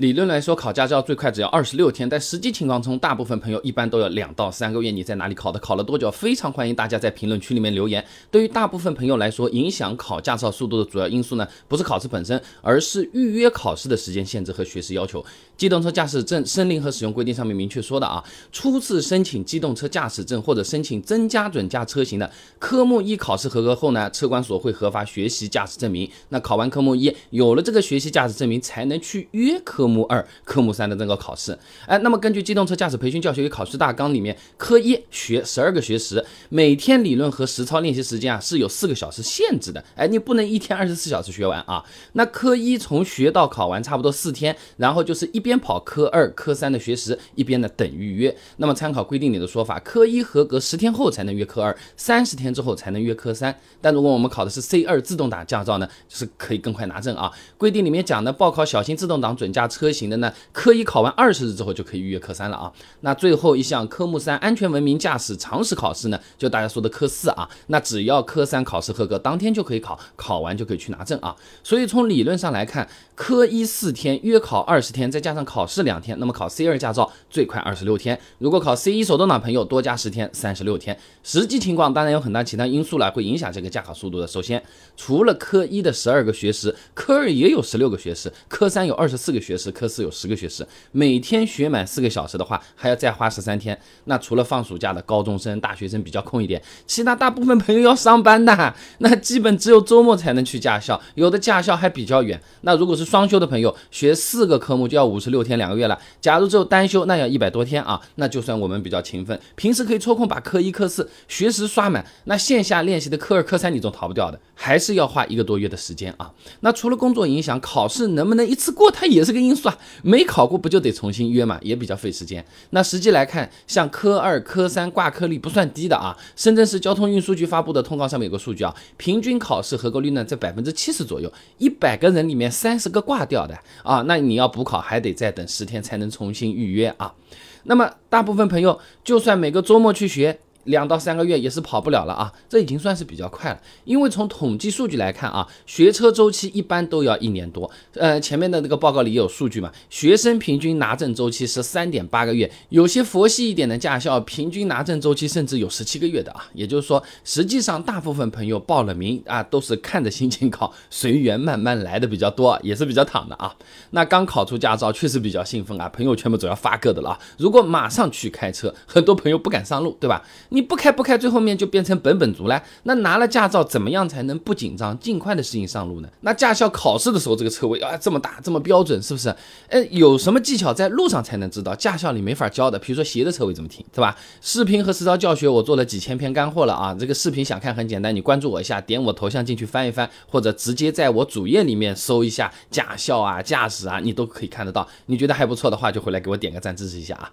理论来说，考驾照最快只要二十六天，但实际情况中，大部分朋友一般都要两到三个月。你在哪里考的？考了多久？非常欢迎大家在评论区里面留言。对于大部分朋友来说，影响考驾照速度的主要因素呢，不是考试本身，而是预约考试的时间限制和学时要求。机动车驾驶证申领和使用规定上面明确说的啊，初次申请机动车驾驶证或者申请增加准驾车型的，科目一考试合格后呢，车管所会核发学习驾驶证明。那考完科目一，有了这个学习驾驶证明，才能去约科。科目二、科目三的这个考试，哎，那么根据机动车驾驶培训教学与考试大纲里面，科一学十二个学时，每天理论和实操练习时间啊是有四个小时限制的，哎，你不能一天二十四小时学完啊。那科一从学到考完差不多四天，然后就是一边跑科二、科三的学时，一边呢等预约。那么参考规定里的说法，科一合格十天后才能约科二，三十天之后才能约科三。但如果我们考的是 C 二自动挡驾照呢，就是可以更快拿证啊。规定里面讲的报考小型自动挡准驾车。车型的呢，科一考完二十日之后就可以预约科三了啊。那最后一项科目三安全文明驾驶常识考试呢，就大家说的科四啊。那只要科三考试合格，当天就可以考，考完就可以去拿证啊。所以从理论上来看，科一四天，约考二十天，再加上考试两天，那么考 C 二驾照最快二十六天。如果考 C 一手动挡朋友多加十天，三十六天。实际情况当然有很大其他因素了，会影响这个驾考速度的。首先，除了科一的十二个学时，科二也有十六个学时，科三有二十四个学时。科四有十个学时，每天学满四个小时的话，还要再花十三天。那除了放暑假的高中生、大学生比较空一点，其他大部分朋友要上班的，那基本只有周末才能去驾校，有的驾校还比较远。那如果是双休的朋友，学四个科目就要五十六天两个月了。假如只有单休，那要一百多天啊。那就算我们比较勤奋，平时可以抽空把科一、科四学时刷满，那线下练习的科二、科三你总逃不掉的，还是要花一个多月的时间啊。那除了工作影响，考试能不能一次过，它也是个因素。算没考过不就得重新约嘛，也比较费时间。那实际来看，像科二、科三挂科率不算低的啊。深圳市交通运输局发布的通告上面有个数据啊，平均考试合格率呢在百分之七十左右，一百个人里面三十个挂掉的啊。那你要补考还得再等十天才能重新预约啊。那么大部分朋友就算每个周末去学。两到三个月也是跑不了了啊，这已经算是比较快了。因为从统计数据来看啊，学车周期一般都要一年多。呃，前面的那个报告里有数据嘛，学生平均拿证周期是三点八个月，有些佛系一点的驾校平均拿证周期甚至有十七个月的啊。也就是说，实际上大部分朋友报了名啊，都是看着心情考，随缘慢慢来的比较多，也是比较躺的啊。那刚考出驾照确实比较兴奋啊，朋友圈不总要发个的了啊。如果马上去开车，很多朋友不敢上路，对吧？你不开不开，最后面就变成本本族了。那拿了驾照，怎么样才能不紧张，尽快的适应上路呢？那驾校考试的时候，这个车位啊这么大，这么标准，是不是？哎，有什么技巧在路上才能知道？驾校里没法教的，比如说斜的车位怎么停，是吧？视频和实操教学我做了几千篇干货了啊。这个视频想看很简单，你关注我一下，点我头像进去翻一翻，或者直接在我主页里面搜一下驾校啊、驾驶啊，你都可以看得到。你觉得还不错的话，就回来给我点个赞支持一下啊。